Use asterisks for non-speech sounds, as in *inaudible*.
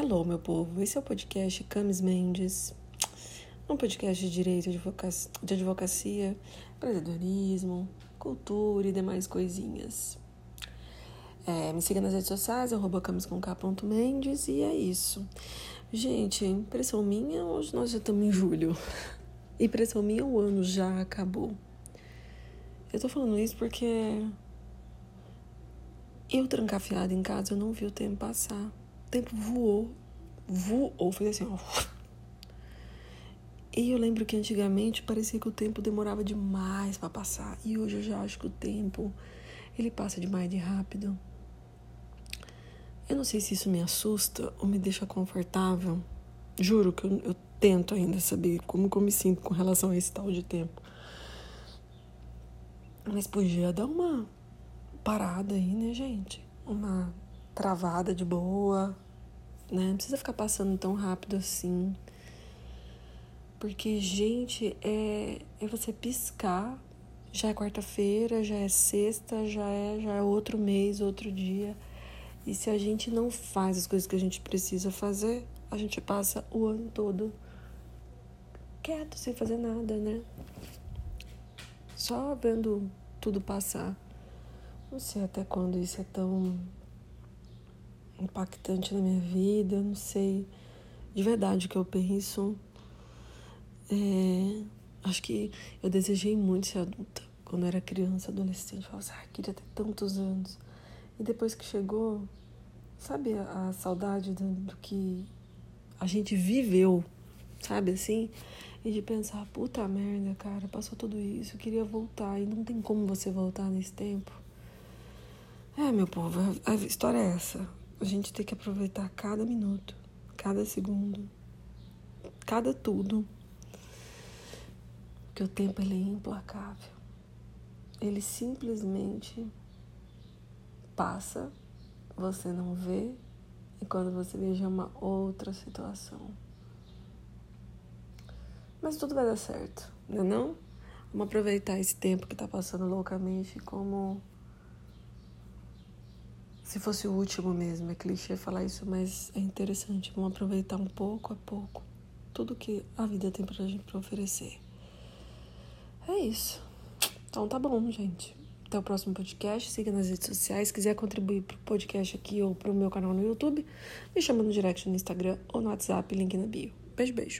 Hello, meu povo. Esse é o podcast Camis Mendes, um podcast de direito, de advocacia, empreendedorismo, cultura e demais coisinhas. É, me siga nas redes sociais, arroba e é isso. Gente, impressão minha, hoje nós já estamos em julho. *laughs* Impressão minha, o ano já acabou. Eu tô falando isso porque eu trancafiada em casa, eu não vi o tempo passar. O tempo voou, voou, fez assim, ó. E eu lembro que antigamente parecia que o tempo demorava demais para passar. E hoje eu já acho que o tempo, ele passa demais de rápido. Eu não sei se isso me assusta ou me deixa confortável. Juro que eu, eu tento ainda saber como que eu me sinto com relação a esse tal de tempo. Mas podia dar uma parada aí, né, gente? Uma travada de boa, né? Não precisa ficar passando tão rápido assim. Porque, gente, é, é você piscar, já é quarta-feira, já é sexta, já é, já é outro mês, outro dia. E se a gente não faz as coisas que a gente precisa fazer, a gente passa o ano todo quieto, sem fazer nada, né? Só vendo tudo passar. Não sei até quando isso é tão impactante na minha vida, não sei de verdade o que eu penso. É, acho que eu desejei muito ser adulta. Quando eu era criança, adolescente, eu falava assim, ah, queria ter tantos anos. E depois que chegou, sabe a, a saudade do, do, que a gente viveu, sabe assim? E de pensar, puta merda, cara, passou tudo isso, eu queria voltar. E não tem como você voltar nesse tempo. É, meu povo, a história é essa. A gente tem que aproveitar cada minuto, cada segundo, cada tudo. Porque o tempo ele é implacável. Ele simplesmente passa, você não vê, e quando você vê já é uma outra situação. Mas tudo vai dar certo, não é não? Vamos aproveitar esse tempo que tá passando loucamente como se fosse o último mesmo. É clichê falar isso, mas é interessante. Vamos aproveitar um pouco a pouco tudo que a vida tem pra gente pra oferecer. É isso. Então tá bom, gente. Até o próximo podcast. Siga nas redes sociais. Se quiser contribuir pro podcast aqui ou pro meu canal no YouTube, me chama no direct no Instagram ou no WhatsApp, link na bio. Beijo, beijo.